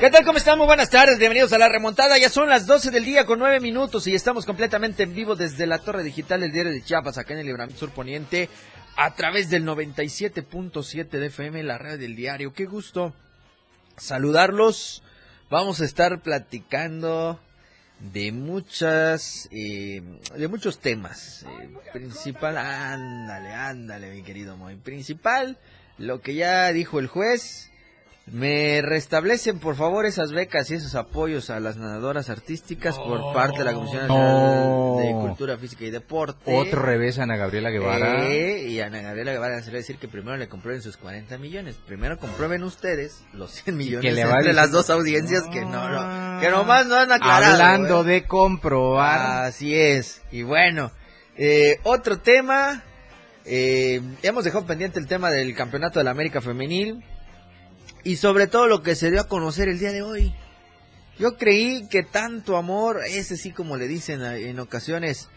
¿Qué tal? ¿Cómo están? Muy buenas tardes. Bienvenidos a la remontada. Ya son las 12 del día con 9 minutos y estamos completamente en vivo desde la torre digital del diario de Chiapas, acá en el Libramiento Sur Poniente, a través del 97.7 de FM, la red del diario. Qué gusto saludarlos. Vamos a estar platicando de muchas, eh, de muchos temas. Eh, principal, ándale, ándale, mi querido Moy. Principal, lo que ya dijo el juez me restablecen, por favor, esas becas y esos apoyos a las nadadoras artísticas por parte de la Comisión Nacional de Cultura Física y Deporte. Otro revés a Ana Gabriela Guevara. Eh, y a Ana Gabriela Guevara se le decir que primero le comprueben sus 40 millones. Primero comprueben ustedes los 100 millones le va entre las dos audiencias que no, no, que nomás no han aclarado. Hablando ¿eh? de comprobar. Así es. Y bueno, eh, otro tema. Eh, hemos dejado pendiente el tema del campeonato de la América Femenil y sobre todo lo que se dio a conocer el día de hoy. Yo creí que tanto amor, ese sí como le dicen en ocasiones,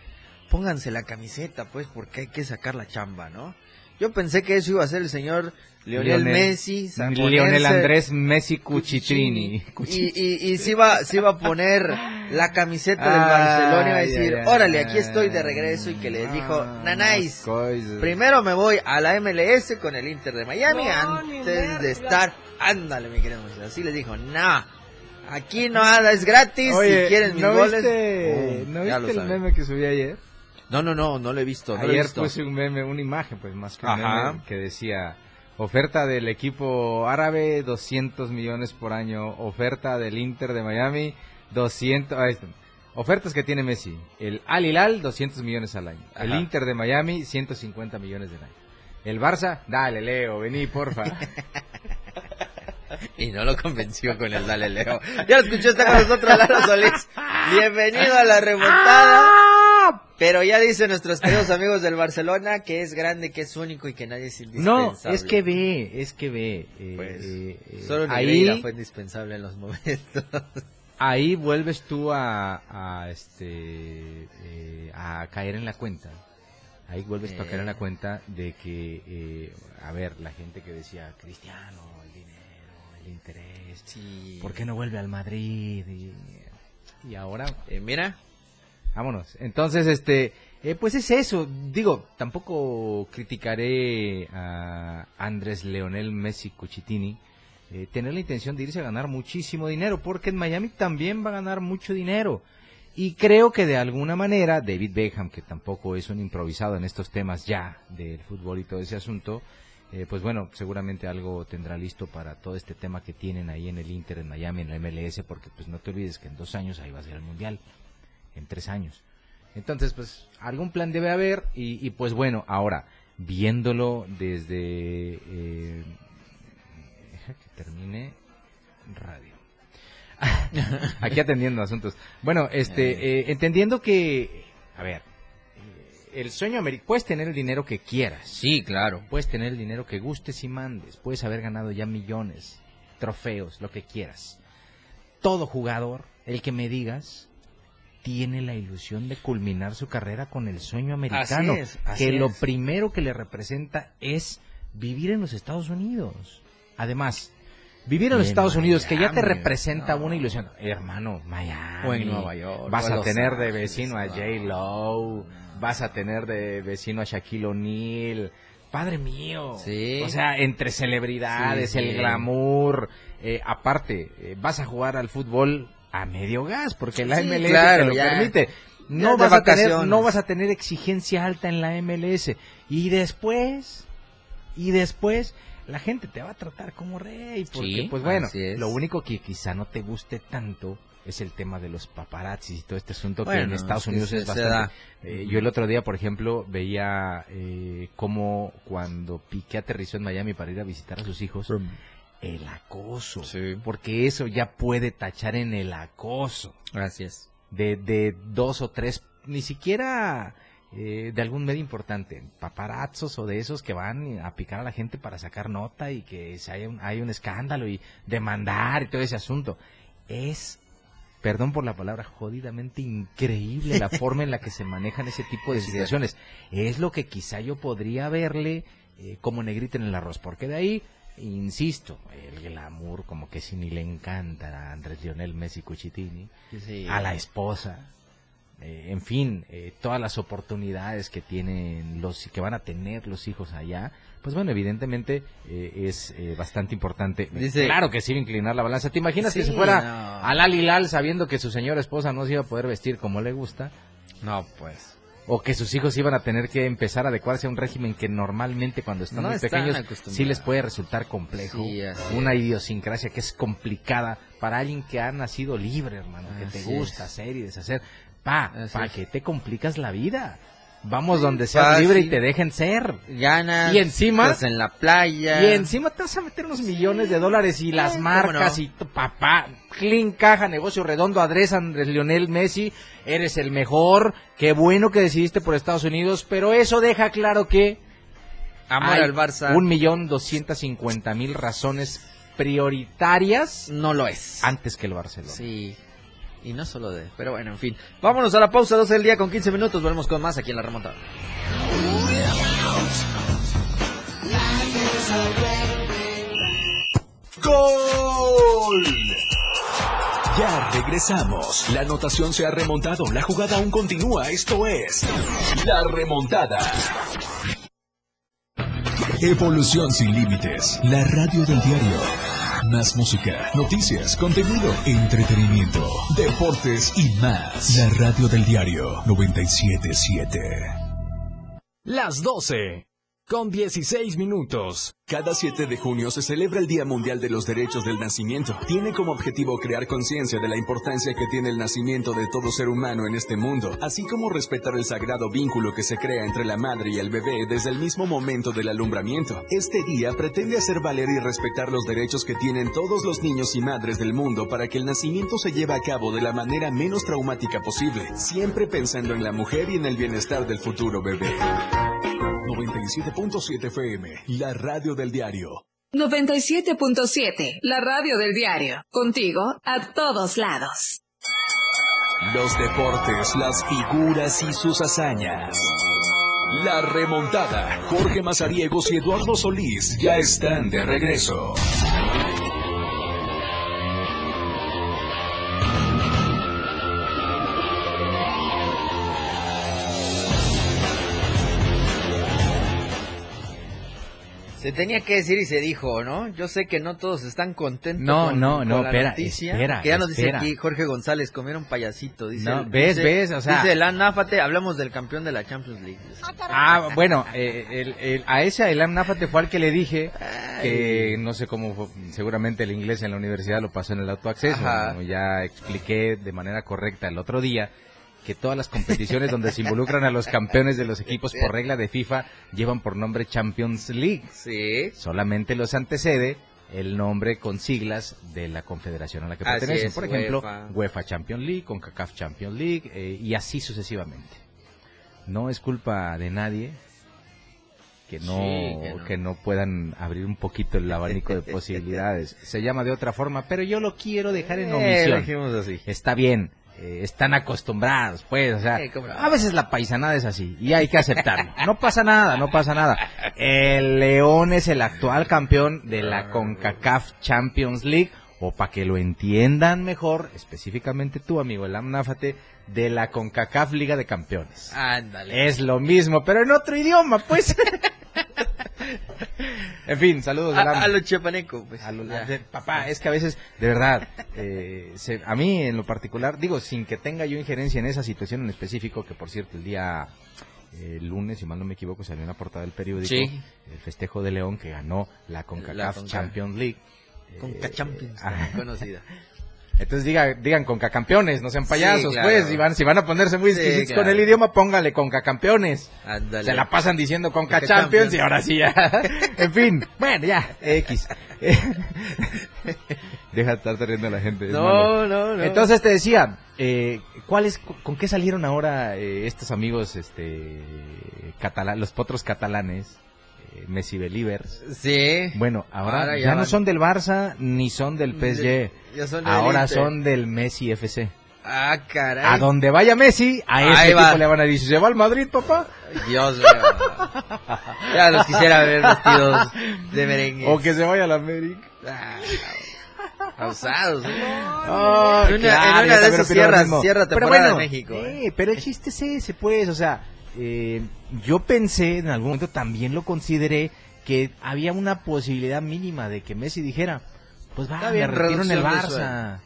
pónganse la camiseta pues porque hay que sacar la chamba, ¿no? Yo pensé que eso iba a ser el señor Lionel, Messi, Lionel Andrés Messi Cuchitrini. Y, y, y se iba, se iba a poner la camiseta del Barcelona y iba a decir, órale, aquí estoy de regreso y que les dijo, nanáis, primero me voy a la MLS con el Inter de Miami antes de estar, ándale mi querido así les dijo, nah, aquí nada es gratis, si quieren mis ¿no goles, Viste, ¿No viste el meme que subí ayer? No, no, no, no lo he visto. No ayer he visto. puse un meme, una imagen pues más que un meme que decía... Oferta del equipo árabe, 200 millones por año. Oferta del Inter de Miami, 200... Ah, ofertas que tiene Messi. El Al Hilal, 200 millones al año. Ajá. El Inter de Miami, 150 millones al año. El Barça, dale Leo, vení porfa. y no lo convenció con el dale Leo. Ya lo escuchó, está con nosotros Lara Solís. Bienvenido a la remontada. Pero ya dicen nuestros queridos amigos del Barcelona que es grande, que es único y que nadie es indispensable. No, es que ve, es que ve. Eh, pues, eh, eh, solo ahí fue indispensable en los momentos. Ahí vuelves tú a, a este a caer en la cuenta. Ahí vuelves tú a caer en la cuenta de que, a ver, la gente que decía Cristiano, el dinero, el interés, sí. ¿por qué no vuelve al Madrid? Y, y ahora, mira, Vámonos. Entonces, este, eh, pues es eso. Digo, tampoco criticaré a Andrés Leonel Messi Cuchitini eh, tener la intención de irse a ganar muchísimo dinero, porque en Miami también va a ganar mucho dinero. Y creo que de alguna manera David Beckham, que tampoco es un improvisado en estos temas ya del fútbol y todo ese asunto, eh, pues bueno, seguramente algo tendrá listo para todo este tema que tienen ahí en el Inter, en Miami, en la MLS, porque pues no te olvides que en dos años ahí va a ser el Mundial en tres años. Entonces, pues algún plan debe haber y, y pues bueno, ahora, viéndolo desde... Eh, que termine radio. Aquí atendiendo asuntos. Bueno, este, eh, entendiendo que, a ver, el sueño americano, puedes tener el dinero que quieras. Sí, claro. Puedes tener el dinero que gustes y mandes. Puedes haber ganado ya millones, trofeos, lo que quieras. Todo jugador, el que me digas, tiene la ilusión de culminar su carrera con el sueño americano, así es, así que es. lo primero que le representa es vivir en los Estados Unidos. Además, vivir en los Estados Unidos, que ya te representa no. una ilusión. Hermano, Miami. O en Nueva York, Vas a tener de vecino a. J. Lo, vas a tener de vecino a Shaquille O'Neal. Padre mío. Sí. O sea, entre celebridades, Sí, sí. el glamour. eh, aparte, eh, vas a jugar al fútbol a medio gas, porque la Sí, MLS claro, te lo ya. permite. No vas, a tener, no vas a tener exigencia alta en la MLS. Y después, y después, la gente te va a tratar como rey. Porque, Sí, pues bueno, lo único que quizá no te guste tanto es el tema de los paparazzis y todo este asunto que en Estados Unidos se- es bastante. Eh, yo el otro día, por ejemplo, veía eh, cómo cuando Piqué aterrizó en Miami para ir a visitar a sus hijos, el acoso. Sí. Porque eso ya puede tachar en el acoso Gracias. de, de dos o tres, ni siquiera eh, de algún medio importante, paparazzos o de esos que van a picar a la gente para sacar nota y que si hay, un, hay un escándalo y demandar y todo ese asunto. Es, perdón por la palabra, jodidamente increíble la forma en la que se manejan ese tipo de situaciones. Es lo que quizá yo podría verle eh, como negrita en el arroz, porque de ahí insisto, el glamour como que si ni le encanta a Andrés Lionel Messi Cuchitini, Sí. a la esposa, eh, en fin, eh, todas las oportunidades que tienen los que van a tener los hijos allá, pues bueno, evidentemente eh, es eh, bastante importante. Dice- claro que sí inclinar la balanza. ¿Te imaginas que se fuera no. al Alilal sabiendo que su señora esposa no se iba a poder vestir como le gusta? No, pues. O que sus hijos iban a tener que empezar a adecuarse a un régimen que normalmente cuando están No muy están pequeños sí les puede resultar complejo. Sí, una idiosincrasia que es complicada para alguien que ha nacido libre, hermano, que te gusta es. hacer y deshacer. Pa, Así ¿para es. qué te complicas la vida? Vamos donde seas fácil. libre y te dejen ser. Ganas. Y encima- estás en la playa. Y encima te vas a meter unos millones de dólares y las Eh, marcas y tu papá, clean caja, negocio redondo, adresa Andrés Lionel Messi, eres el mejor, qué bueno que decidiste por Estados Unidos, pero eso deja claro que Amor al Barça. un millón doscientas cincuenta mil razones prioritarias No lo es. antes que el Barcelona. Sí. Y no solo de. Pero bueno, en fin. Vámonos a la pausa, 12 del día con 15 minutos. Volvemos con más aquí en la remontada. ¡Gol! Ya regresamos. La anotación se ha remontado. La jugada aún continúa. Esto es La Remontada. Evolución sin límites. La radio del diario. Más música, noticias, contenido, entretenimiento, deportes y más. La radio del diario 977. Las 12. Con 16 minutos. Cada 7 de junio se celebra el Día Mundial de los Derechos del Nacimiento. Tiene como objetivo crear conciencia de la importancia que tiene el nacimiento de todo ser humano en este mundo, así como respetar el sagrado vínculo que se crea entre la madre y el bebé desde el mismo momento del alumbramiento. Este día pretende hacer valer y respetar los derechos que tienen todos los niños y madres del mundo para que el nacimiento se lleve a cabo de la manera menos traumática posible, siempre pensando en la mujer y en el bienestar del futuro bebé. 97.7 FM, la radio del diario. 97.7, la radio del diario. Contigo a todos lados. Los deportes, las figuras y sus hazañas. La remontada. Jorge Mazariegos y Eduardo Solís ya están de regreso. Se tenía que decir y se dijo, ¿no? Yo sé que no todos están contentos No, con, no, con no, la espera, noticia. espera, Que ya nos espera. dice aquí Jorge González, comieron payasito. Dice, No, ves, dice- ves, o sea- Dice el Anáfate, hablamos del campeón de la Champions League. Ah, bueno, eh, el- el- a ese Elam Náfate fue al que le dije que no sé cómo, fue, seguramente el inglés en la universidad lo pasó en el autoacceso. Ajá. Como ya expliqué de manera correcta el otro día que todas las competiciones donde se involucran a los campeones de los equipos por regla de FIFA llevan por nombre Champions League. Sí. Solamente los antecede el nombre con siglas de la confederación a la que Así pertenecen. es, por ejemplo, UEFA. UEFA Champions League, CONCACAF Champions League eh, y así sucesivamente. No es culpa de nadie que no, Sí, que no. que no puedan abrir un poquito el abanico de posibilidades. Se llama de otra forma, pero yo lo quiero dejar en Eh, omisión. así. Está bien, eh, están acostumbrados, pues, o sea, Sí, cómo no. a veces la paisanada es así y hay que aceptarlo. No pasa nada, no pasa nada. El León es el actual campeón de la CONCACAF Champions League o para que lo entiendan mejor, específicamente tú, amigo, el Amnáfate, de la CONCACAF Liga de Campeones. Ándale. Es lo mismo, pero en otro idioma, pues. en fin, saludos. a, a lo chiapaneco, pues. A lo- de- papá, es que a veces, de verdad, eh, se- a mí en lo particular, digo, sin que tenga yo injerencia en esa situación en específico, que por cierto, el día eh, lunes, si mal no me equivoco, salió en la portada del periódico, Sí. el festejo de León que ganó la CONCACAF La Conca- Champions League. Con Eh, ah, conocida. Entonces diga, digan Concacampeones, no sean payasos, claro. pues, si van, si van a ponerse muy Sí, exquisitos claro. con el idioma, póngale Concacampeones. Ándale. Se la pasan diciendo Conca Conca Champions Champions. y ahora sí ya. en fin, bueno, ya, X. Deja de estar riendo a la gente. No, no, no. Entonces te decía, eh, ¿cuál es, ¿con qué salieron ahora eh, estos amigos, este, catala- los potros catalanes, Messi Believers? Sí. Bueno, ahora, Ahora ya, ya no son del Barça ni son del PSG. Ya son de ahora son del Messi FC. Ah, caray. A donde vaya Messi, a Ahí ese va. tipo le van a decir, ¿se va al Madrid, papá? Dios mío. Ya los quisiera ver vestidos de merengue. O que se vaya al América. Ah. ¿no? Ah, En una- claro, en una yo de esas cierras- mismo. cierra Pero temporada bueno, en México, eh, pero el chiste es ese, pues, o sea, eh, yo pensé, en algún momento también lo consideré, que había una posibilidad mínima de que Messi dijera, pues va, me retiro en el Barça.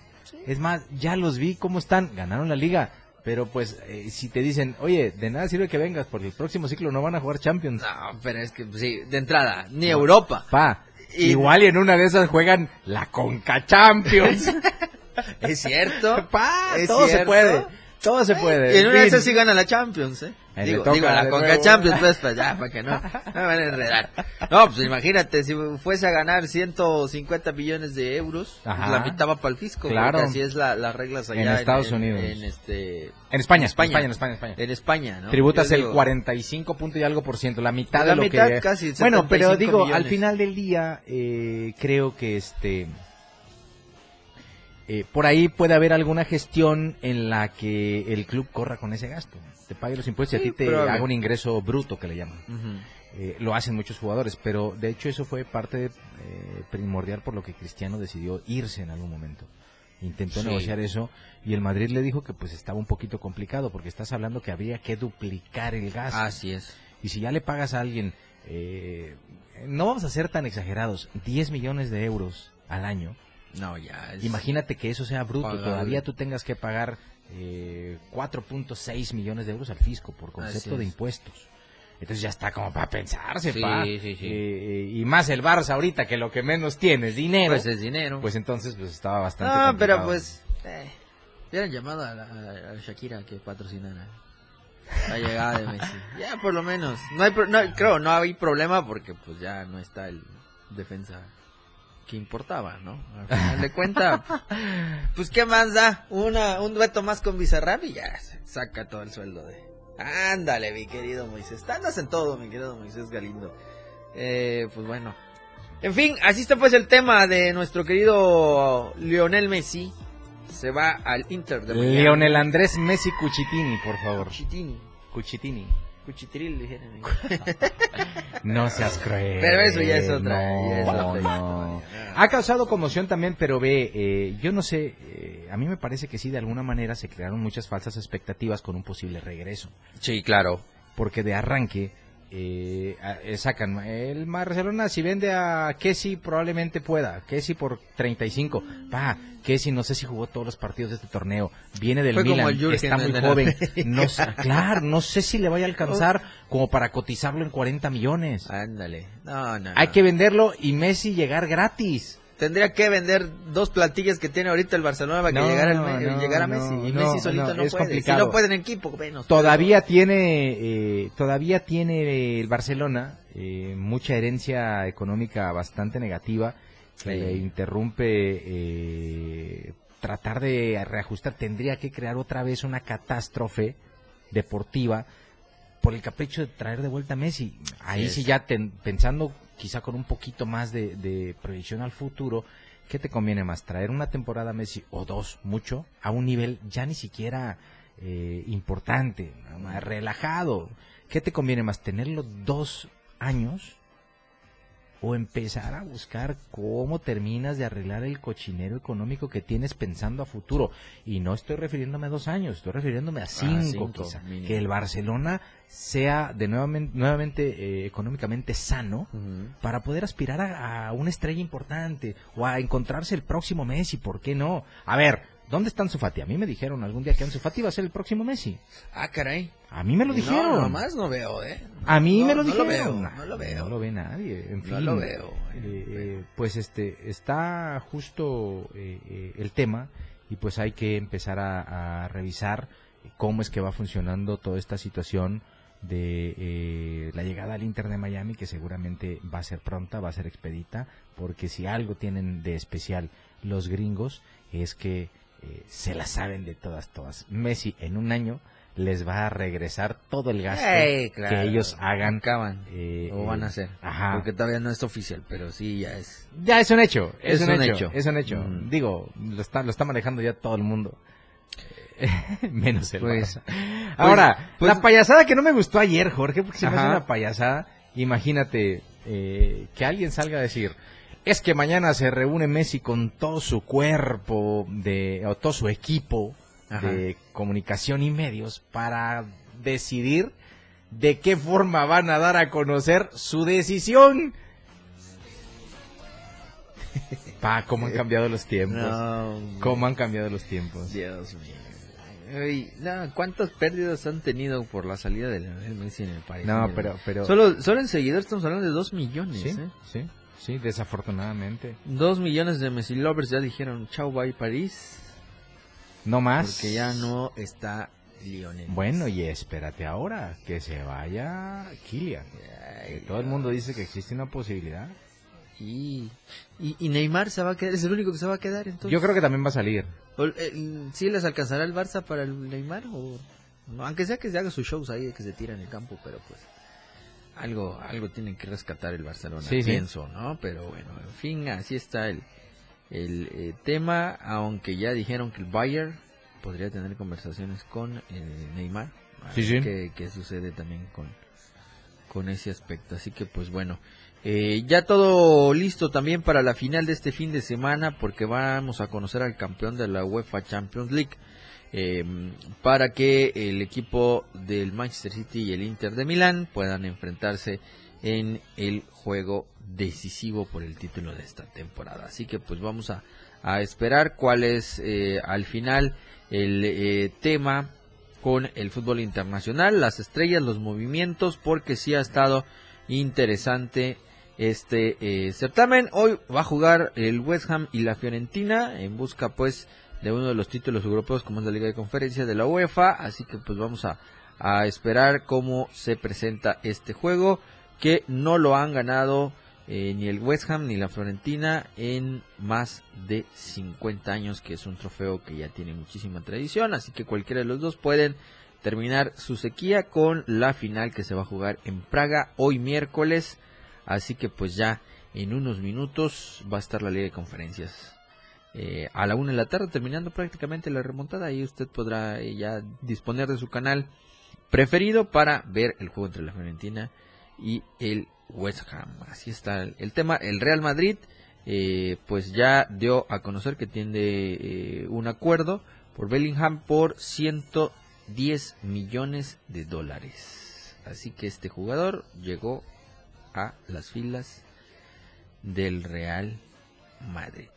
Es más, ya los vi cómo están, ganaron la liga. Pero pues, eh, si te dicen, oye, de nada sirve que vengas, porque el próximo ciclo no van a jugar Champions. No, pero es que pues, sí, de entrada, ni Europa. Pa, Y- igual y en una de esas juegan la Conca Champions. Es cierto. Pa, Es todo se puede. Todo se puede. Y en una de esas sí gana la Champions, ¿eh? Ahí Digo, toca digo, la Conca. Champions, pues, pues ya, para que no, no me van a enredar. No, pues imagínate, si fuese a ganar 150 millones de euros, pues, la mitad va para el fisco. Claro. Así es la, las reglas allá En Estados Unidos. En, este, En España, en España. en España, en España. en España, ¿no? Tributas el digo, 45 punto y algo por ciento, la mitad La de lo mitad, que... casi, bueno, pero 75 digo, al millones. final del día, eh, creo que este... eh, por ahí puede haber alguna gestión en la que el club corra con ese gasto. Te pague los impuestos y Sí, a ti te haga un ingreso bruto, que le llaman. Eh, lo hacen muchos jugadores, pero de hecho eso fue parte eh, primordial por lo que Cristiano decidió irse en algún momento. Intentó Sí. negociar eso y el Madrid le dijo que pues estaba un poquito complicado porque estás hablando que habría que duplicar el gasto. Así es. Y si ya le pagas a alguien, eh, no vamos a ser tan exagerados, 10 millones de euros al año, No, ya. Es... imagínate que eso sea bruto, Pagable. todavía tú tengas que pagar eh, 4.6 millones de euros al fisco por concepto de impuestos. Entonces ya está como para pensarse, Sí, pa. sí, sí. Eh, y más el Barça ahorita que lo que menos tiene es dinero. Pues es dinero. Pues entonces pues estaba bastante No, pero pues. Eh, hubieran llamado a, la, a Shakira que patrocinara la llegada de Messi. Ya, por lo menos. No hay, pro- no, creo, no hay problema porque pues ya no está el defensa que importaba, ¿no? Al final de cuentas, pues qué más da. Una, un dueto más con Bizarrap y ya se saca todo el sueldo de. Ándale, mi querido Moisés. Andas en todo, mi querido Moisés Galindo. Eh, pues bueno. En fin, así está pues el tema de nuestro querido Lionel Messi. Se va al Inter de. Leonel Andrés Messi Cuchitini, por favor. Cuchitini. Cuchitini. Cuchitril, dijeron. No seas cruel. Pero eso ya es otra, No, ya es otra no. Ha causado conmoción también, pero ve, eh, yo no sé, eh, a mí me parece que sí, de alguna manera se crearon muchas falsas expectativas con un posible regreso. Sí, claro. Porque de arranque eh, eh, sacan, el Barcelona si vende a Kessi probablemente pueda, Kessi por 35, va, Kessi no sé si jugó todos los partidos de este torneo, viene del Fue Milan, está muy joven, no sé- claro, no sé si le vaya a alcanzar como para cotizarlo en 40 millones. Ándale. No, no. Hay no. que venderlo y Messi llegar gratis. Tendría que vender dos plantillas que tiene ahorita el Barcelona para que No, llegara, el no, llegara no, Messi. Y no, Messi solito no, es puede. complicado. Si no puede en equipo, menos. Todavía tiene, eh, todavía tiene el Barcelona eh, mucha herencia económica bastante negativa que Sí. le interrumpe eh, tratar de reajustar. Tendría que crear otra vez una catástrofe deportiva por el capricho de traer de vuelta a Messi. Ahí sí ya ten- pensando quizá con un poquito más de, de proyección al futuro, ¿qué te conviene más? ¿Traer una temporada Messi o dos, mucho, a un nivel ya ni siquiera eh, importante, más relajado? ¿Qué te conviene más? ¿Tenerlo dos años? O empezar a buscar cómo terminas de arreglar el cochinero económico que tienes pensando a futuro. Y no estoy refiriéndome a dos años, estoy refiriéndome a cinco, cinco, quizá. mínimo. Que el Barcelona sea de nuevamente, nuevamente eh, económicamente sano para poder aspirar a, a una estrella importante o a encontrarse el próximo Messi, ¿por qué no? A ver, ¿dónde está Ansu Fati? A mí me dijeron algún día que Ansu Fati iba a ser el próximo Messi. Ah, caray. A mí me lo No, dijeron. nomás no veo, ¿eh? A mí No, me lo no dijeron. veo, no lo veo. No lo ve nadie. En No fin. lo veo. eh, eh, pues este está justo eh, el tema y pues hay que empezar a, a revisar cómo es que va funcionando toda esta situación de eh, la llegada al Inter de Miami que seguramente va a ser pronta, va a ser expedita, porque si algo tienen de especial los gringos es que eh, se la saben de todas, todas. Messi en un año les va a regresar todo el gasto claro. que ellos hagan. Acaban. eh, o van a eh, hacer. Ajá. Porque todavía no es oficial, pero sí ya es. Ya es un hecho, es, Es un, un hecho, hecho. es un hecho. Mm. Digo, lo está, lo está manejando ya todo el mundo. Menos el Pues- Barça. Ahora, pues- la payasada que no me gustó ayer, Jorge, porque se me hace una payasada. Imagínate eh, que alguien salga a decir, es que mañana se reúne Messi con todo su cuerpo de, o todo su equipo Ajá. de comunicación y medios para decidir de qué forma van a dar a conocer su decisión. Pa, cómo han cambiado los tiempos. No, Cómo han cambiado los tiempos. Dios mío. Ay, no, ¿Cuántas pérdidas han tenido por la salida de Messi en el país? No, pero, pero. Solo, solo en seguidores estamos hablando de dos millones. sí, ¿eh? sí, sí, desafortunadamente. Dos millones de Messi lovers ya dijeron chau bye París. No más. Porque ya no está Lionel. Bueno, y espérate ahora que se vaya Kylian. Que todo el mundo dice que existe una posibilidad. Y, y, y Neymar se va a quedar, es el único que se va a quedar entonces. Yo creo que también va a salir. Eh, ¿Sí les alcanzará el Barça para el Neymar? O, aunque sea que se haga sus shows ahí, que se tira en el campo, pero pues algo algo tienen que rescatar el Barcelona, Sí, sí. pienso, ¿no? Pero bueno, en fin, así está el, el eh, tema, aunque ya dijeron que el Bayern podría tener conversaciones con el Neymar. Sí, ver sí. Qué, qué sucede también con, con ese aspecto. Así que pues bueno, eh, ya todo listo también para la final de este fin de semana porque vamos a conocer al campeón de la UEFA Champions League. Eh, para que el equipo del Manchester City y el Inter de Milán puedan enfrentarse en el juego decisivo por el título de esta temporada. Así que pues vamos a, a esperar cuál es eh, al final el eh, tema con el fútbol internacional, las estrellas, los movimientos, porque sí ha estado interesante este eh, certamen. Hoy va a jugar el West Ham y la Fiorentina en busca pues de uno de los títulos europeos como es la Liga de Conferencias de la UEFA, así que pues vamos a, a esperar cómo se presenta este juego que no lo han ganado eh, ni el West Ham ni la Florentina en más de 50 años, que es un trofeo que ya tiene muchísima tradición, así que cualquiera de los dos pueden terminar su sequía con la final que se va a jugar en Praga hoy miércoles, así que pues ya en unos minutos va a estar la Liga de Conferencias. Eh, a la una de la tarde terminando prácticamente la remontada y usted podrá eh, ya disponer de su canal preferido para ver el juego entre la Fiorentina y el West Ham. Así está el, tema. El Real Madrid, eh, pues ya dio a conocer que tiene un acuerdo por Bellingham por 110 millones de dólares. Así que este jugador llegó a las filas del Real Madrid.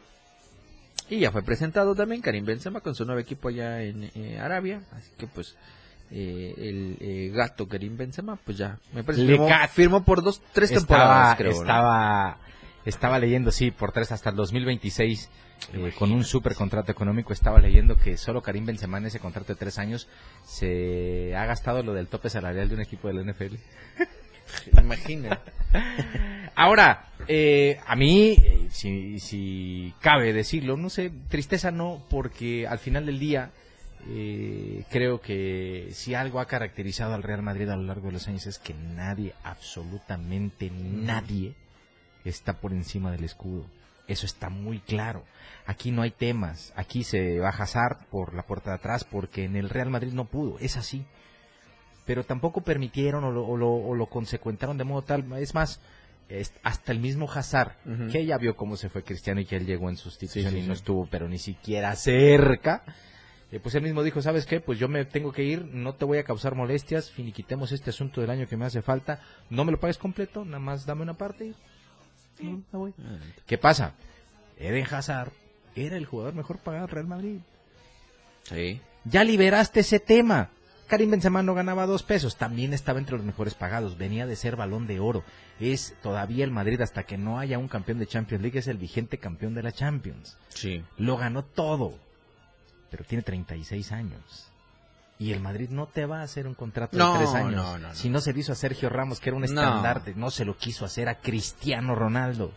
Y ya fue presentado también Karim Benzema con su nuevo equipo allá en eh, Arabia. Así que pues eh, el eh, gato Karim Benzema, pues ya me parece Le firmó, por dos, tres estaba, temporadas, creo. ¿no? estaba, estaba leyendo, sí, por tres hasta el 2026, eh, con un super contrato económico. Estaba leyendo que solo Karim Benzema en ese contrato de tres años se ha gastado lo del tope salarial de un equipo de la NFL. Imagina. Ahora, eh, a mí, eh, si, cabe decirlo, no sé, tristeza no, porque al final del día eh, creo que si algo ha caracterizado al Real Madrid a lo largo de los años es que nadie, absolutamente nadie, está por encima del escudo. Eso está muy claro. Aquí no hay temas. Aquí se va a Hazard por la puerta de atrás porque en el Real Madrid no pudo. Es así. Pero tampoco permitieron o lo, o lo, o lo consecuentaron de modo tal. Es más, hasta el mismo Hazard, que ya vio cómo se fue Cristiano y que él llegó en sustitución Sí, sí, y no sí. estuvo, pero ni siquiera cerca. eh, pues él mismo dijo, ¿sabes qué? Pues yo me tengo que ir, no te voy a causar molestias, finiquitemos este asunto del año que me hace falta, no me lo pagues completo, nada más dame una parte y no, me voy. ¿Qué pasa? Eden Hazard era el jugador mejor pagado del Real Madrid. Sí. Ya liberaste ese tema. Karim Benzema no ganaba dos pesos, también estaba entre los mejores pagados, venía de ser balón de oro. Es todavía el Madrid hasta que no haya un campeón de Champions League, es el vigente campeón de la Champions. Sí. Lo ganó todo, pero tiene 36 años. Y el Madrid no te va a hacer un contrato No, de tres años. no, no, no. Si no se lo hizo a Sergio Ramos, que era un estandarte, no se lo quiso hacer a Cristiano Ronaldo.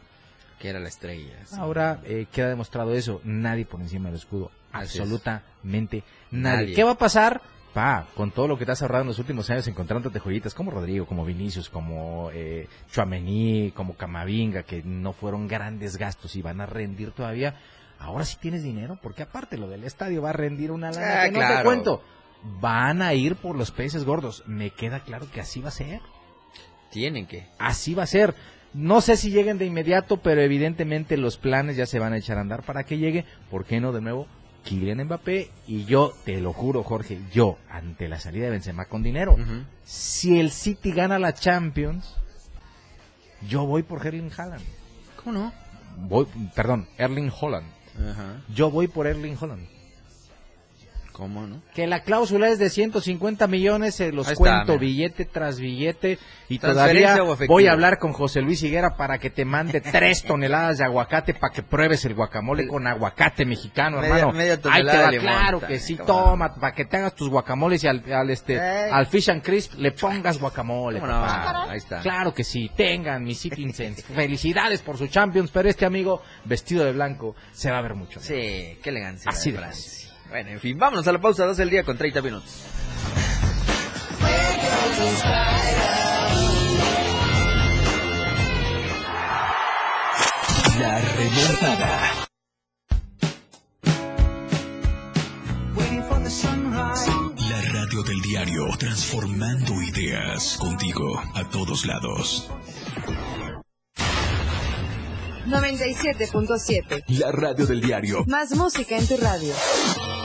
Que era la estrella. sí. Ahora eh, queda demostrado eso, nadie por encima del escudo. Así es. Absolutamente nadie. Nadie. ¿Qué va a pasar? Pa, con todo lo que te has ahorrado en los últimos años encontrándote joyitas como Rodrigo, como Vinicius, como eh, Chouameni, como Camavinga, que no fueron grandes gastos y van a rendir todavía. Ahora sí tienes dinero, porque aparte lo del estadio va a rendir una lana Ah, que no te cuento. Van a ir por los peces gordos. Me queda claro que así va a ser. Tienen que. Así va a ser. No sé si lleguen de inmediato, pero evidentemente los planes ya se van a echar a andar para que llegue. ¿Por qué no de nuevo? Kylian Mbappé y yo, te lo juro Jorge, yo, ante la salida de Benzema con dinero, si el City gana la Champions, yo voy por Erling Haaland. ¿Cómo no? Voy, perdón, Erling Holland. Ajá. Yo voy por Erling Holland. ¿Cómo no? Que la cláusula es de 150 millones, se los Ahí cuento billete tras billete y ¿Transferencia todavía voy a hablar con José Luis Higuera para que te mande tres toneladas de aguacate para que pruebes el guacamole con aguacate mexicano, Media- hermano. media Ahí te va, limón, claro que sí, toma, para que te hagas tus guacamoles y al, al, este, Ey. al fish and crisp le pongas guacamole, ¿Cómo no? papá. Ahí está. Claro que sí, tengan mis citizens. Felicidades por su Champions, pero este amigo vestido de blanco se va a ver mucho. Sí, qué elegancia. Así de. Bueno, en fin, vámonos a la pausa 12 del día con 30 minutos. La remontada. La radio del diario, transformando ideas contigo a todos lados. 97.7. La radio del diario, Más música en tu radio.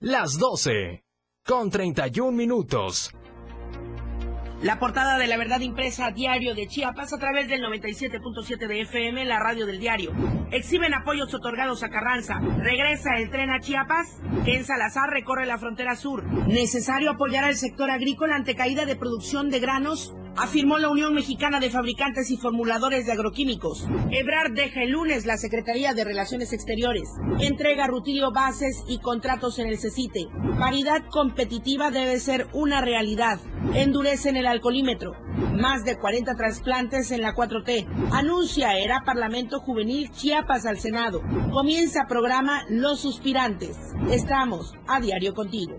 Las 12. Con 31 minutos. La portada de la verdad impresa diario de Chiapas a través del 97.7 de FM, la radio del diario. Exhiben apoyos otorgados a Carranza. Regresa el tren a Chiapas. En Salazar recorre la frontera sur. Necesario apoyar al sector agrícola ante caída de producción de granos. Afirmó la Unión Mexicana de Fabricantes y Formuladores de Agroquímicos. Ebrard deja el lunes la Secretaría de Relaciones Exteriores. Entrega Rutilio bases y contratos en el CECITE. Paridad competitiva debe ser una realidad. Endurecen el alcoholímetro. Más de 40 trasplantes en la 4T. Anuncia era Parlamento Juvenil Chiapas al Senado. Comienza programa Los Suspirantes. Estamos a diario contigo.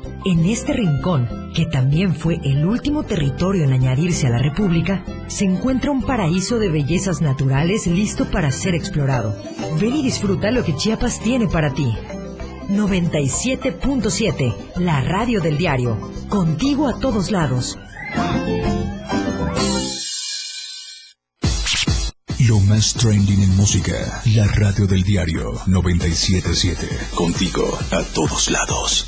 en este rincón, que también fue el último territorio en añadirse a la República, se encuentra un paraíso de bellezas naturales listo para ser explorado. Ven y disfruta lo que Chiapas tiene para ti. 97.7, la radio del diario. Contigo a todos lados. Lo más trending en música. La radio del diario 977. Contigo a todos lados.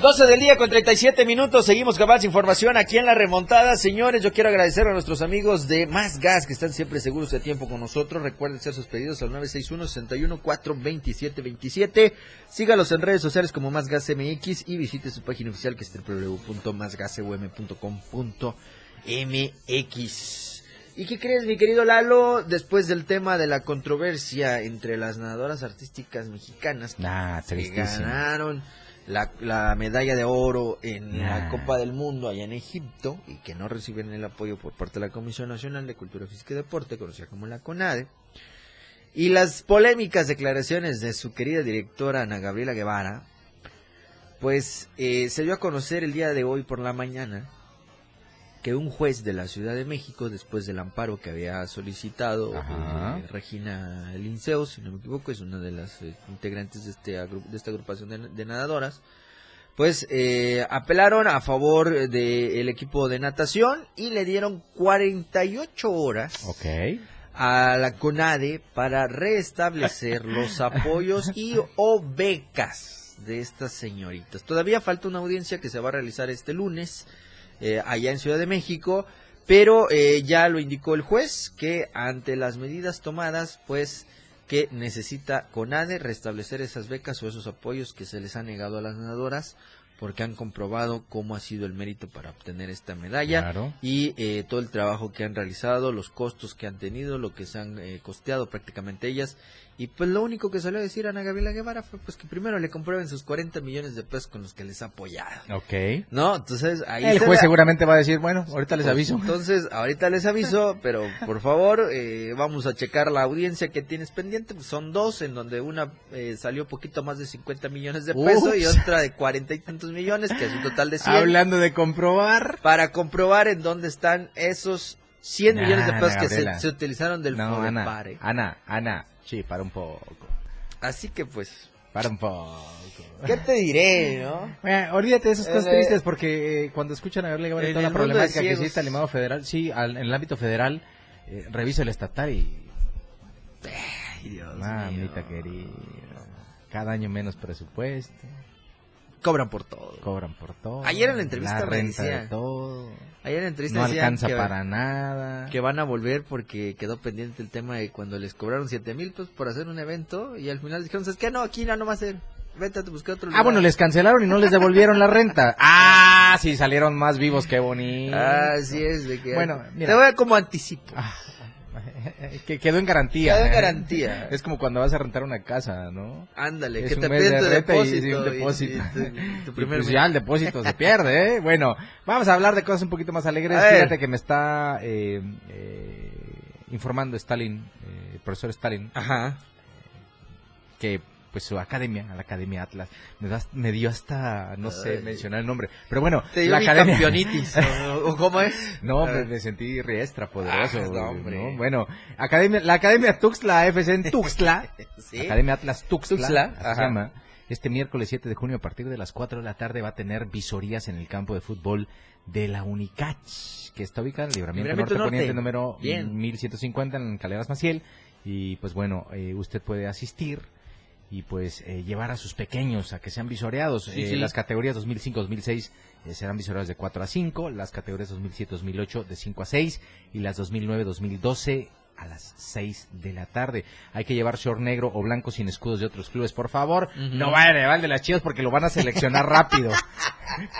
12 del día con 37 minutos, seguimos con más información aquí en la remontada. Señores, yo quiero agradecer a nuestros amigos de Más Gas que están siempre seguros de tiempo con nosotros. Recuerden hacer sus pedidos al 961-61-427-27. Sígalos en redes sociales como Más Gas MX y visite su página oficial que es www.másgasom.com.mx. ¿Y qué crees, mi querido Lalo? Después del tema de la controversia entre las nadadoras artísticas mexicanas Nah, que ganaron la, la medalla de oro en la. Copa del Mundo allá en Egipto y que no reciben el apoyo por parte de la Comisión Nacional de Cultura Física y Deporte, conocida como la CONADE. Y las polémicas declaraciones de su querida directora Ana Gabriela Guevara, pues eh, se dio a conocer el día de hoy por la mañana que un juez de la Ciudad de México, después del amparo que había solicitado eh, Regina Linceo, si no me equivoco, es una de las eh, integrantes de, este, de esta agrupación de, de nadadoras, pues eh, apelaron a favor del equipo de natación y le dieron 48 horas a la CONADE para restablecer los apoyos y o becas de estas señoritas. Todavía falta una audiencia que se va a realizar este lunes eh, allá en Ciudad de México, pero eh, ya lo indicó el juez que ante las medidas tomadas, pues que necesita CONADE restablecer esas becas o esos apoyos que se les ha negado a las nadadoras porque han comprobado cómo ha sido el mérito para obtener esta medalla Claro. y eh, todo el trabajo que han realizado, los costos que han tenido, lo que se han eh, costeado prácticamente ellas. Y pues lo único que salió a decir Ana Gabriela Guevara fue pues que primero le comprueben sus 40 millones de pesos con los que les ha apoyado. Ok. No, entonces ahí El juez da- seguramente va a decir, bueno, ahorita les pues, aviso. Entonces, ahorita les aviso, pero por favor, eh, vamos a checar la audiencia que tienes pendiente. Pues son dos, en donde una eh, salió poquito más de 50 millones de pesos y otra de cuarenta y tantos millones, que es un total de 100. Hablando de comprobar. Para comprobar en dónde están esos 100 Nah, millones de pesos Ana que se, utilizaron del No, Ana. Ana, Ana, sí, para un poco, Así que pues, para un poco. ¿qué te diré, no? Bueno, olvídate de esas cosas Eh, tristes porque eh, cuando escuchan a en toda la problemática que existe al limado federal, sí, al- en el ámbito federal, eh, revisa el estatal y Ay, Dios mamita mío. querida, cada año menos presupuesto, Cobran por todo. cobran por todo. Ayer en la entrevista la me renta decía- de todo, Ayer en la entrevista no decían alcanza que, para nada. que van a volver porque quedó pendiente el tema de cuando les cobraron 7 mil pesos por hacer un evento y al final dijeron, ¿sabes qué? No, aquí no, no va a ser. Vete a buscar otro lugar. Ah, bueno, les cancelaron y no les devolvieron la renta. Ah, sí, salieron más vivos, qué bonito. Así es, de que... Bueno, mira. Te voy a como anticipo. Ah, que quedó en garantía. Quedó en ¿eh? garantía. Es como cuando vas a rentar una casa, ¿no? Ándale, Es que te piden de tu renta y- depósito. y un depósito. y tu- primer pues ya el depósito se pierde, ¿eh? Bueno, vamos a hablar de cosas un poquito más alegres. Fíjate que me está eh, eh, informando Stalin, eh, el profesor Stalin, Ajá. que pues su academia, la Academia Atlas, me, da- me dio hasta, no sé mencionar el nombre, pero bueno, Te dio la mi academia... campeonitis. ¿o, o cómo es? No, A me, ver. me sentí riestra, poderoso. Ah, no, güey, hombre. ¿no? Bueno, academia, la Academia Tuxtla FC en Tuxtla, Sí. Academia Atlas Tuxtla, Tuxtla, así se ajá. llama. Este miércoles 7 de junio a partir de las 4 de la tarde va a tener visorías en el campo de fútbol de la Unicach, que está ubicada en el Libramiento, Libramiento Norte, Poniente Norte. número Bien. 1150 en Caleras Maciel. Y pues bueno, eh, usted puede asistir y pues eh, llevar a sus pequeños a que sean visoreados. Sí, Eh, sí. Las categorías 2005-2006 eh, serán visoreadas de 4 a 5, las categorías 2007-2008 de 5 a 6 y las 2009-2012 a las 6 de la tarde. Hay que llevar short negro o blanco sin escudos de otros clubes, por favor. No vayan a llevar de las chivas porque lo van a seleccionar rápido.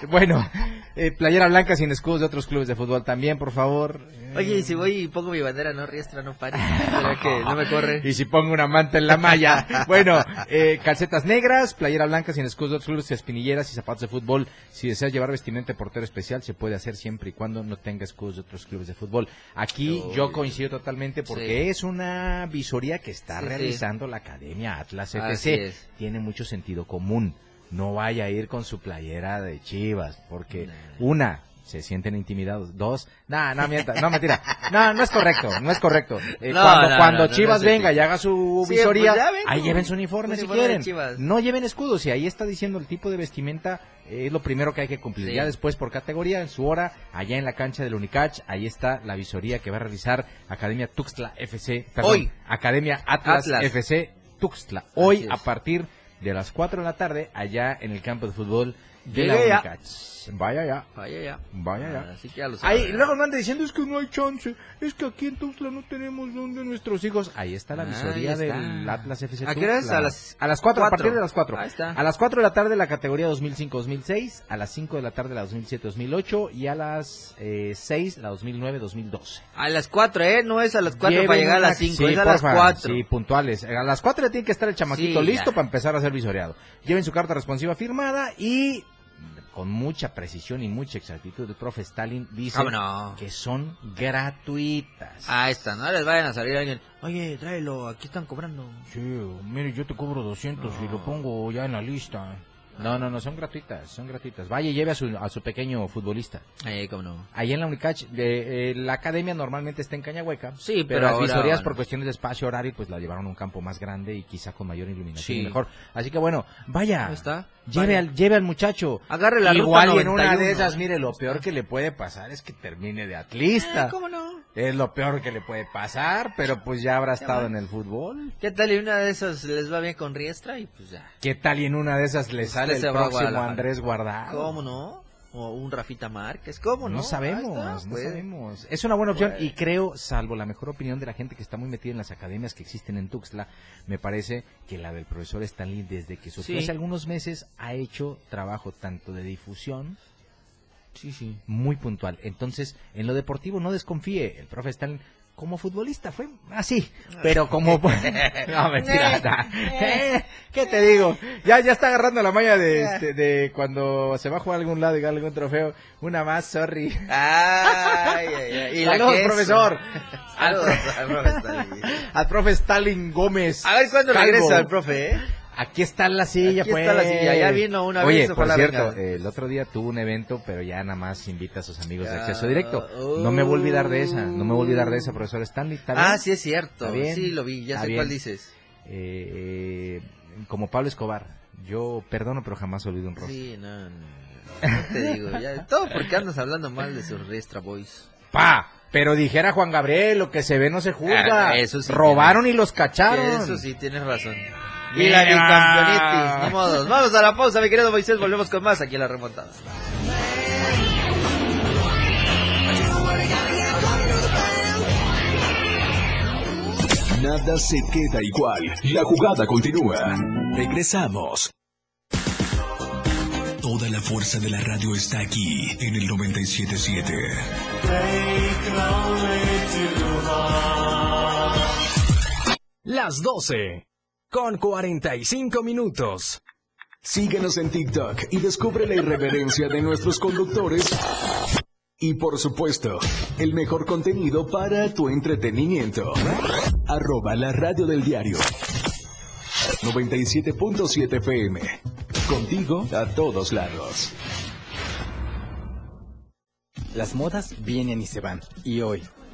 bueno, eh, playera blanca sin escudos de otros clubes de fútbol también, por favor. Oye, y si voy y pongo mi bandera, no riestra, no pare. ¿Será que no me corre? Y si pongo una manta en la malla. Bueno, eh, calcetas negras, playera blanca sin escudos de otros clubes, espinilleras y zapatos de fútbol. Si deseas llevar vestimenta de portero especial, se puede hacer siempre y cuando no tenga escudos de otros clubes de fútbol. Aquí yo coincido totalmente porque Sí. es una visoría que está Sí, sí. realizando la Academia Atlas es. Tiene mucho sentido común. No vaya a ir con su playera de Chivas, porque una, se sienten intimidados. Dos, no, no, mienta, no, mentira. No, no es correcto, no es correcto. Eh, No, cuando no, cuando no, Chivas venga y haga su Sí, visoría, pues ven ahí lleven su uniforme si uniforme quieren. No lleven escudos y ahí está diciendo el tipo de vestimenta es lo primero que hay que cumplir. Sí. Ya después por categoría, en su hora, allá en la cancha del Unicach, ahí está la visoría que va a realizar Academia Tuxtla FC. Perdón, Hoy. Academia Atlas, Atlas. FC Tuxtla. Hoy a partir de las 4 de la tarde, allá en el campo de fútbol de Llegué la ya. Vaya ya. Vaya ya. Vaya ya. Así que ya lo Ahí, luego ande diciendo es que no hay chance, es que aquí en Tuxtla no tenemos donde nuestros hijos. Ahí está la Ahí visoría del Atlas FC. ¿A qué horas? A las a las 4, a cuatro. partir de las 4. Ahí está. A las 4 de la tarde la categoría 2005-2006, a las 5 de la tarde la 2007-2008 y a las eh, 6 la 2009-2012. A las 4, ¿eh? No es a las 4 Lleven para llegar a las 5, sí, es a las porfa, 4. Sí, puntuales. A las 4 ya tiene que estar el chamaquito Sí, listo ya. para empezar a ser visoreado. Lleven su carta responsiva firmada y con mucha precisión y mucha exactitud, el profe Stalin dice ¿Cómo no? que son gratuitas. Ahí está, no les vayan a salir alguien. Oye, tráelo, aquí están cobrando. Sí, mire, yo te cobro 200 y lo pongo ya en la lista. No, no, no, son gratuitas, son gratuitas. Vaya, y lleve a su, a su pequeño futbolista. Eh, cómo no. Ahí en la Unicach, de, eh, la academia normalmente está en Cañahueca. Sí, pero, pero las ahora, visorías bueno. por cuestiones de espacio horario, pues la llevaron a un campo más grande y quizá con mayor iluminación Sí. y mejor. Así que bueno, vaya. Ahí está. Lleve al, lleve al muchacho. Agarre la Igual ruta en una 91. de esas, mire, lo peor que le puede pasar es que termine de atlista. Eh, ¿Cómo no? Es lo peor que le puede pasar, pero pues ya habrá estado en el fútbol. ¿Qué tal y una de esas les va bien con Riestra y pues ya? ¿Qué tal y en una de esas le sale Se el va a próximo. Andrés Guardado? ¿Cómo no? O un Rafita Márquez, ¿cómo no? No sabemos, está, no pues. sabemos. Es una buena opción y creo, salvo la mejor opinión de la gente que está muy metida en las academias que existen en Tuxtla, me parece que la del profesor Stanley desde que surgió Sí. hace algunos meses ha hecho trabajo tanto de difusión Sí, sí. muy puntual. Entonces, en lo deportivo no desconfíe, el profe Stanley como futbolista fue así, pero como no mentira, Eh, ¿qué te digo? Ya ya está agarrando la maña de, este, de cuando se va a jugar a algún lado y gana algún trofeo, una más, sorry. Ay, ay, ay. Y Saludos, profesor. Saludos al profe Stalin. Al profe Stalin Gómez. A ver cuándo Calvo. regresa el profe, ¿eh? Aquí está la silla, Aquí pues. está la silla, ya vino una Oye, vez, por ojalá cierto, eh, el otro día tuvo un evento, pero ya nada más invita a sus amigos de acceso directo. No me voy a olvidar de esa, no me voy a olvidar de esa, profesor Stanley. ¿está bien? Ah, sí es cierto. ¿Está bien? Sí, lo vi, ya ¿Está sé bien? cuál dices. Eh, eh, como Pablo Escobar, yo perdono, pero jamás olvido un rostro. Sí, no, no. no te digo, ya, todo porque andas hablando mal de sus Riestra Boys. ¡Pa! Pero dijera Juan Gabriel, lo que se ve no se juzga. Ah, eso sí Robaron tiene- y los cacharon. Eso sí, tienes razón. Y Mira. la bicampeonitis, ni modos. Vamos a la pausa, mi querido Moisés, volvemos con más aquí en la remontada. Nada se queda igual. La jugada continúa. Regresamos. Toda la fuerza de la radio está aquí en el 977. Las 12. Con 45 minutos. Síguenos en TikTok y descubre la irreverencia de nuestros conductores. Y por supuesto, el mejor contenido para tu entretenimiento. Arroba la radio del diario. 97.7 FM. Contigo a todos lados. Las modas vienen y se van. Y hoy,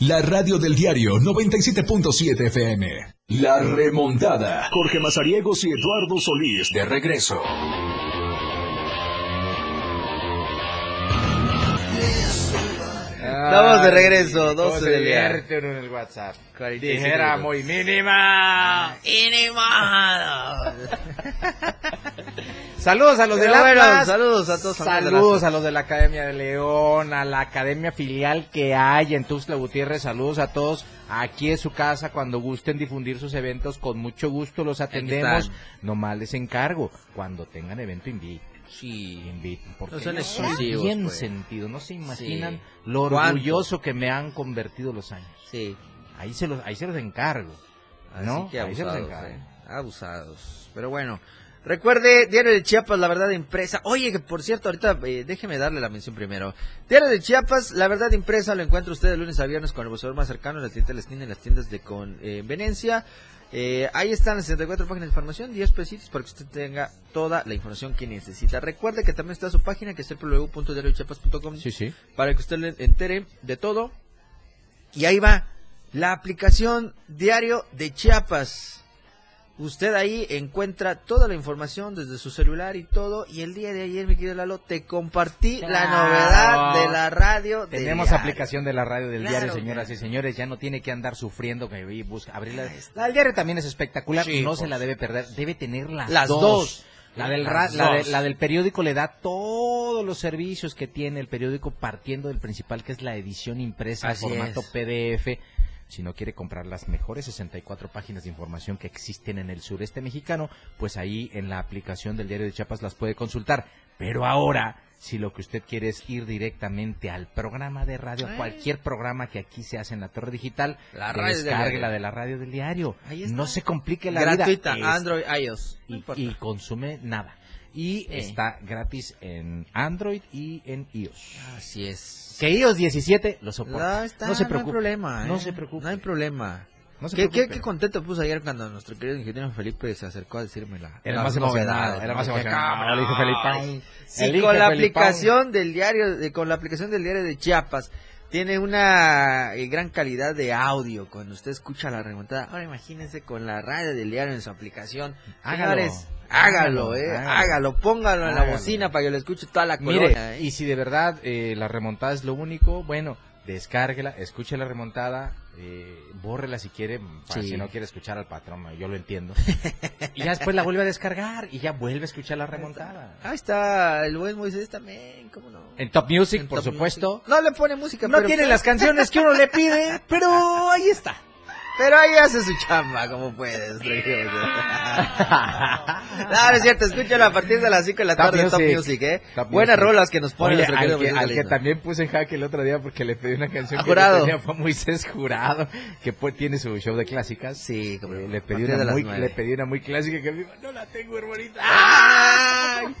La radio del diario 97.7 FM. La remontada. Jorge Mazariegos y Eduardo Solís de regreso. Estamos de regreso, 12 se del día. divierte uno en el WhatsApp. 47 Dijera minutos. muy mínima. ¡Inimado! Saludos a los Pero del bueno, Atlas. saludos a todos, Saludos a los de la Academia de León, a la Academia Filial que hay en Tuxtla Gutiérrez. Saludos a todos. Aquí es su casa. Cuando gusten difundir sus eventos, con mucho gusto los atendemos. Nomás les encargo. Cuando tengan evento, inviten. Sí. Inviten. Porque No son exclusivos, bien pues. sentido. No se imaginan Sí. lo ¿Cuánto? orgulloso que me han convertido los años. Sí. Ahí se los, ahí se los encargo. Así ¿No? que Ahí se los abusados, encargo. eh. Abusados. Pero bueno. Recuerde, Diario de Chiapas, la verdad impresa. Oye, que por cierto, ahorita eh, déjeme darle la mención primero. Diario de Chiapas, la verdad impresa, lo encuentra usted de lunes a viernes con el buscador más cercano en la tienda de la esquina, en las tiendas de conveniencia. Eh, ahí están las 64 páginas de información, 10 pesitos para que usted tenga toda la información que necesita. Recuerde que también está su página, que es www.diariodechiapas.com Sí, sí. para que usted le entere de todo. Y ahí va la aplicación Diario de Chiapas. Usted ahí encuentra toda la información desde su celular y todo. Y el día de ayer, mi querido Lalo, te compartí la novedad de la radio. del Tenemos diario. aplicación de la radio del Claro, diario, señoras claro. y señores. Ya no tiene que andar sufriendo que busca abrirla. La del diario también es espectacular. Sí, no pues. se la debe perder. Debe tener las, Las dos. La del, ra- la, de- la del periódico le da todos los servicios que tiene el periódico partiendo del principal que es la edición impresa Así formato es. PDF. Si no quiere comprar las mejores 64 páginas de información que existen en el sureste mexicano, pues ahí en la aplicación del diario de Chiapas las puede consultar. Pero ahora, si lo que usted quiere es ir directamente al programa de radio, cualquier programa que aquí se hace en la torre digital, La descargue la de la radio del diario. No se complique la Gratuita, vida. Es- Android, iOS. Y consume nada. Y Eh. está gratis en Android y en iOS. Así es. Que iOS 17 lo soporta. No, está, no se No preocupe. hay problema, ¿eh? No se preocupe. No hay problema. No se ¿Qué, qué, qué contento puse ayer cuando nuestro querido ingeniero Felipe se acercó a decirme la Era las más emocionado, era más ¿no? Emocionado, le dijo Felipón. Sí, con la aplicación del diario, de, con la aplicación del diario de Chiapas, tiene una eh, gran calidad de audio cuando usted escucha la remontada. Ahora imagínense con la radio del diario en su aplicación. Hágalo. Señores, hágalo, Hágalo, eh, hágalo. hágalo, póngalo en la bocina para que lo escuche toda la Mire, colonia. ¿eh? y si de verdad eh, la remontada es lo único, bueno, descárguela, escuche la remontada, eh, bórrela si quiere, para Sí. si no quiere escuchar al patrón, yo lo entiendo. y ya después la vuelve a descargar y ya vuelve a escuchar la remontada. Ahí está el buen Moisés también, ¿cómo no? En Top Music, En por Top supuesto. Music. No le pone música, No pero- tiene las canciones que uno le pide, pero ahí está. Pero ahí hace su chamba, como puedes. no, no es cierto, escúchalo a partir de las 5 de la Top tarde Top Music. Music, ¿eh? Top Buenas Music. rolas que nos pone Oye, nuestro al querido que, al que también puse en jaque el otro día porque le pedí una canción ¿A que Jurado? no tenía fue Moisés Jurado, que pues, tiene su show de clásicas. Sí, como Eh, le pedí una muy, le pedí una muy clásica que me dijo, no la tengo, hermanita. ¡Ay!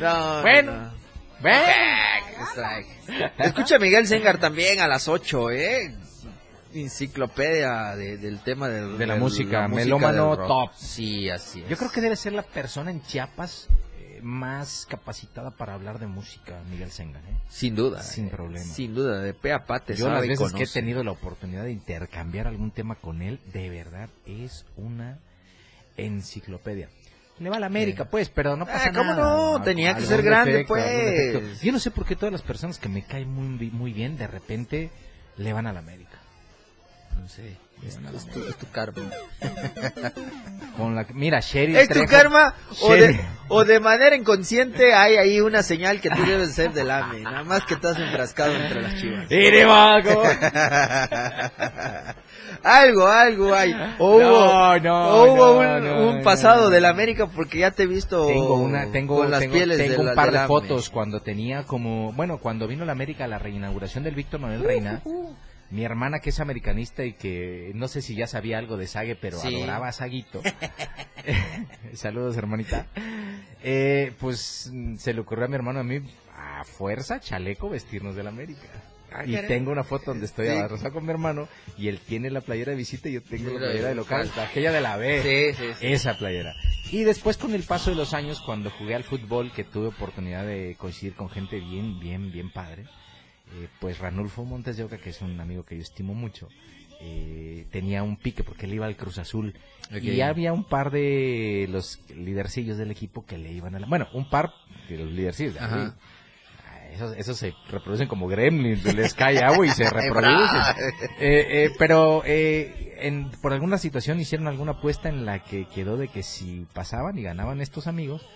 No, Bueno. no. Ven. Strike. Escucha a Miguel Sengar también a las 8, ¿eh? Enciclopedia de- del tema De la música, melómano top. Sí, así es. Yo creo que debe ser la persona en Chiapas eh, más capacitada para hablar de música, Miguel Senga. ¿eh? Sin duda. Sin eh, problema. Sin duda, de pe a pa te Yo sabe las veces que he tenido la oportunidad de intercambiar algún tema con él, de verdad es una enciclopedia. Le va a la América, pues, pero no pasa Ah, ¿cómo nada. no? Tenía que ser grande, defecto, pues. Yo no sé por qué todas las personas que me caen muy, muy bien, de repente le van a la América. No sé. Es, es tu, es tu karma. Con la, mira, Sherry ¿Es tu karma? O de, o de manera inconsciente hay ahí una señal que tú debes ser del AME. Nada más que estás enfrascado entre las chivas. Algo, algo hay. O hubo, no, o hubo un, un pasado del América porque ya te he visto Tengo una, tengo, con las tengo, pieles tengo de un la- par de fotos cuando tenía como, bueno, cuando vino la América a la reinauguración del Víctor Manuel Reina. Mi hermana que es americanista y que no sé si ya sabía algo de Sague, pero Sí. adoraba a Saguito. Saludos, hermanita. Eh, pues se le ocurrió a mi hermano a mí a fuerza, chaleco, vestirnos de la América. Ah, y caray. tengo una foto donde estoy Sí. abrazado con mi hermano y él tiene la playera de visita y yo tengo Sí, la playera de local, aquella de la B. Sí. Esa playera. Y después con el paso de los años, cuando jugué al fútbol, que tuve oportunidad de coincidir con gente bien, bien, bien padre, eh, pues Ranulfo Montes de Oca, que es un amigo que yo estimo mucho, eh, tenía un pique porque él iba al Cruz Azul. Y había un par de los lidercillos del equipo que le iban a la... Bueno, un par de los lidercillos. de Ajá. Esos, esos se reproducen como gremlins, les cae agua y se reproducen. Eh, eh, pero eh, en, por alguna situación hicieron alguna apuesta en la que quedó de que si pasaban y ganaban estos amigos,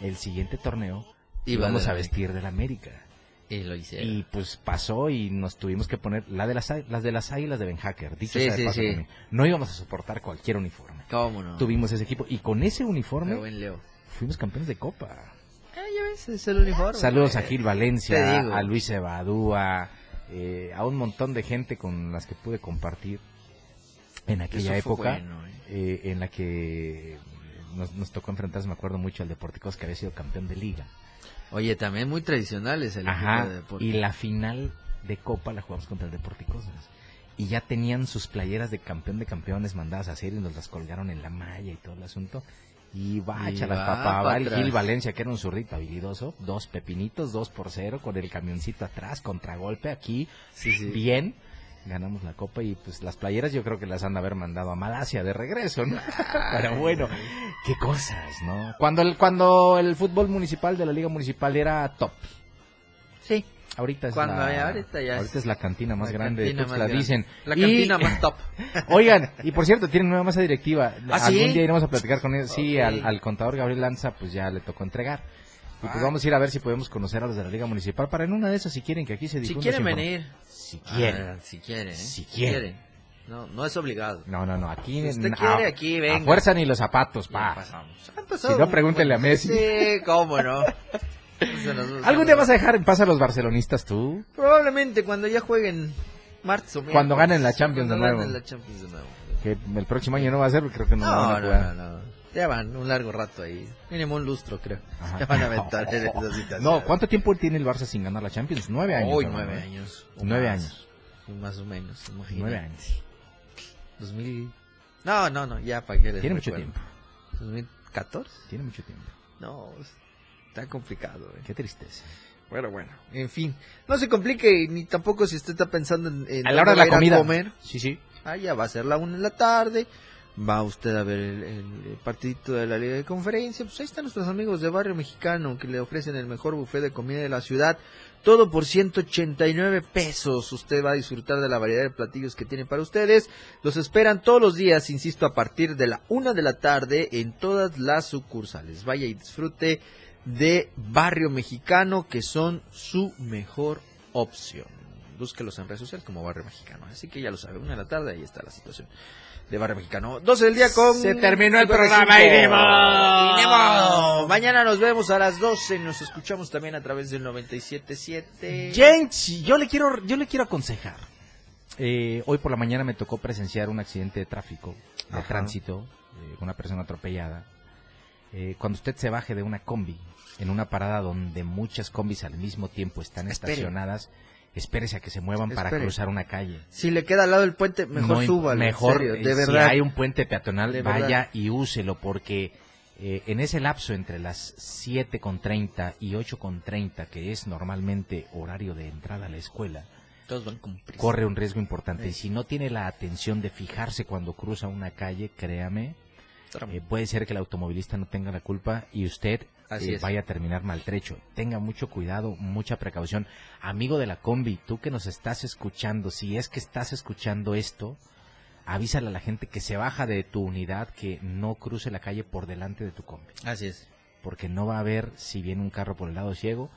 el siguiente torneo íbamos a vestir de la América. Y lo hicieron. Y pues pasó y nos tuvimos que poner la de las, las de las águilas de Ben Hacker, dicho Sí, sí, paso sí. también. No íbamos a soportar cualquier uniforme. ¿Cómo no? Tuvimos ese equipo y con ese uniforme Leo. fuimos campeones de copa. Ah, ya ves, es el uniforme. Saludos a. Gil Valencia, a Luis Evadúa, eh, a un montón de gente con las que pude compartir en aquella Eso época, bueno, ¿eh? eh, en la que nos, nos tocó enfrentarse, me acuerdo mucho, al Deporticos que había sido campeón de liga. Oye, también muy tradicionales el Ajá, equipo de y la final de Copa la jugamos contra el Deporticos. Y ya tenían sus playeras de campeón de campeones mandadas a hacer y nos las colgaron en la malla y todo el asunto. Y va papá, pa' va el. Gil Valencia, que era un zurrito habilidoso, dos pepinitos, dos por cero, con el camioncito atrás, contragolpe aquí, Sí, sí. bien, ganamos la copa y pues las playeras yo creo que las han de haber mandado a Malasia de regreso, ¿no? Pero bueno, qué cosas, ¿no? Cuando el, cuando el fútbol municipal de la liga municipal era top. Sí. Ahorita es Cuando la, ahorita ya ahorita es- es la cantina más la grande de cantina Tuxtla, más grande. dicen. La Y- cantina más top. Oigan, y por cierto, tienen nueva masa directiva. ¿Ah, sí? Algún día iremos a platicar con ellos. Sí, al, al contador Gabriel Lanza, pues ya le tocó entregar. Y pues Ah. vamos a ir a ver si podemos conocer a los de la Liga Municipal para en una de esas, si quieren que aquí se Si difunda. quieren su inform- venir. Si quieren. Ah, si quieren, ¿eh? Si quieren. No, no es obligado. No, no, no, aquí... Si usted quiere, a- aquí, A venga. fuerza ni los zapatos, pa. pasamos. Si no, pregúntenle a Messi. Sí, cómo no. ¿Algún día vas a dejar en paz a los barcelonistas tú? Probablemente cuando ya jueguen martes o miércoles. Cuando ganen la Champions Cuando de nuevo. ganen la Champions de nuevo. Que el próximo año no va a ser, creo que no, No, van a no, no, no. Ya van un largo rato ahí. Mínimo un lustro, creo. Ajá. Ya van a aventar en. No, ¿cuánto tiempo tiene el Barça sin ganar la Champions? Nueve años. ¿no? nueve años. o Nueve más. años. Más o menos, imagínate. Nueve años. 2000... No, no, no, ya para qué les Tiene mucho recuerdo. tiempo. ¿2014? Tiene mucho tiempo. No, está complicado. eh. Qué tristeza. Bueno, bueno, en fin. No se complique ni tampoco si usted está pensando en, en A la hora de la comida. comer. Sí, sí. Ah, ya va a ser la una en la tarde. Va usted a ver el, el partidito de la Liga de Conferencia. Pues ahí están nuestros amigos de Barrio Mexicano que le ofrecen el mejor buffet de comida de la ciudad. Todo por 189 pesos. Usted va a disfrutar de la variedad de platillos que tiene para ustedes. Los esperan todos los días, insisto, a partir de la una de la tarde en todas las sucursales. Vaya y disfrute de Barrio Mexicano que son su mejor opción. Búsquelos en redes sociales como Barrio Mexicano. Así que ya lo sabe, una de la tarde, ahí está la situación de Barrio Mexicano. 12 del día con... Se terminó el 55. programa y modo. Mañana nos vemos a las 12. Nos escuchamos también a través del 97.7. James, yo le quiero, yo le quiero aconsejar. Eh, hoy por la mañana me tocó presenciar un accidente de tráfico, de Ajá. tránsito, eh, una persona atropellada. Eh, cuando usted se baje de una combi, en una parada donde muchas combis al mismo tiempo están Espere. estacionadas, espérese a que se muevan para cruzar una calle. Si le queda al lado del puente, mejor No súbalo. Mejor, serio, eh, de si verdad. hay un puente peatonal, De vaya verdad. y úselo, porque eh, en ese lapso entre las 7 con 30 y 8 con 30, que es normalmente horario de entrada a la escuela, Todos van corre un riesgo importante. Sí. Y si no tiene la atención de fijarse cuando cruza una calle, créame, eh, puede ser que el automovilista no tenga la culpa y usted Así eh, vaya a terminar maltrecho. Tenga mucho cuidado, mucha precaución. Amigo de la combi, tú que nos estás escuchando, si es que estás escuchando esto, avísale a la gente que se baja de tu unidad, que no cruce la calle por delante de tu combi. Así es. Porque no va a haber si viene un carro por el lado ciego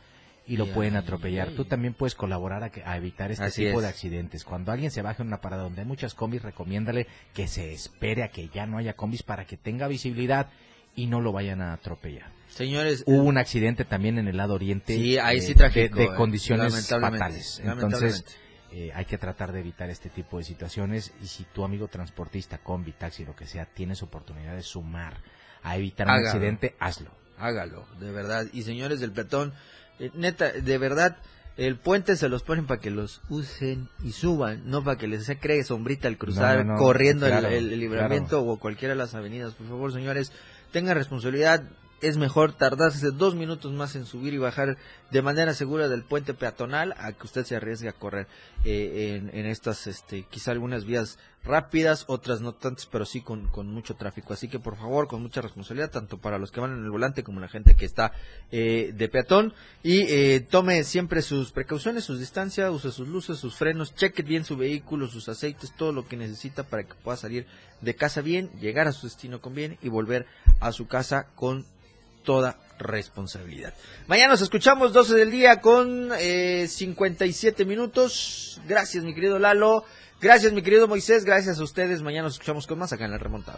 y lo pueden atropellar. Tú también puedes colaborar a, que- a evitar este Así tipo es. de accidentes. Cuando alguien se baje en una parada donde hay muchas combis, recomiéndale que se espere a que ya no haya combis para que tenga visibilidad y no lo vayan a atropellar. Señores, Hubo un accidente también en el lado oriente. Sí, ahí eh, sí trágico, De, eh, de condiciones lamentablemente, fatales. Entonces, eh, hay que tratar de evitar este tipo de situaciones. Y si tu amigo transportista, combi, taxi, lo que sea, tienes oportunidad de sumar a evitar un accidente, hazlo. hágalo, de verdad. Y señores del platón, eh, neta, de verdad, el puente se los ponen para que los usen y suban, no para que les se cree sombrita al cruzar, No, no, no, corriendo claro, el, el libramiento o cualquiera de las avenidas. Por favor, señores, tengan responsabilidad. Es mejor tardarse dos minutos más en subir y bajar de manera segura del puente peatonal a que usted se arriesgue a correr eh, en, en estas, este, quizá algunas vías rápidas, otras no tantas, pero sí con, con mucho tráfico. Así que por favor, con mucha responsabilidad, tanto para los que van en el volante como la gente que está eh, de peatón. Y eh, tome siempre sus precauciones, sus distancias, use sus luces, sus frenos, cheque bien su vehículo, sus aceites, todo lo que necesita para que pueda salir de casa bien, llegar a su destino con bien y volver a su casa con toda responsabilidad. Mañana nos escuchamos 12 del día con eh, 57 minutos. Gracias, mi querido Lalo. Gracias, mi querido Moisés. Gracias a ustedes. Mañana nos escuchamos con más acá en la remontada.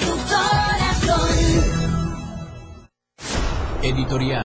Editorial.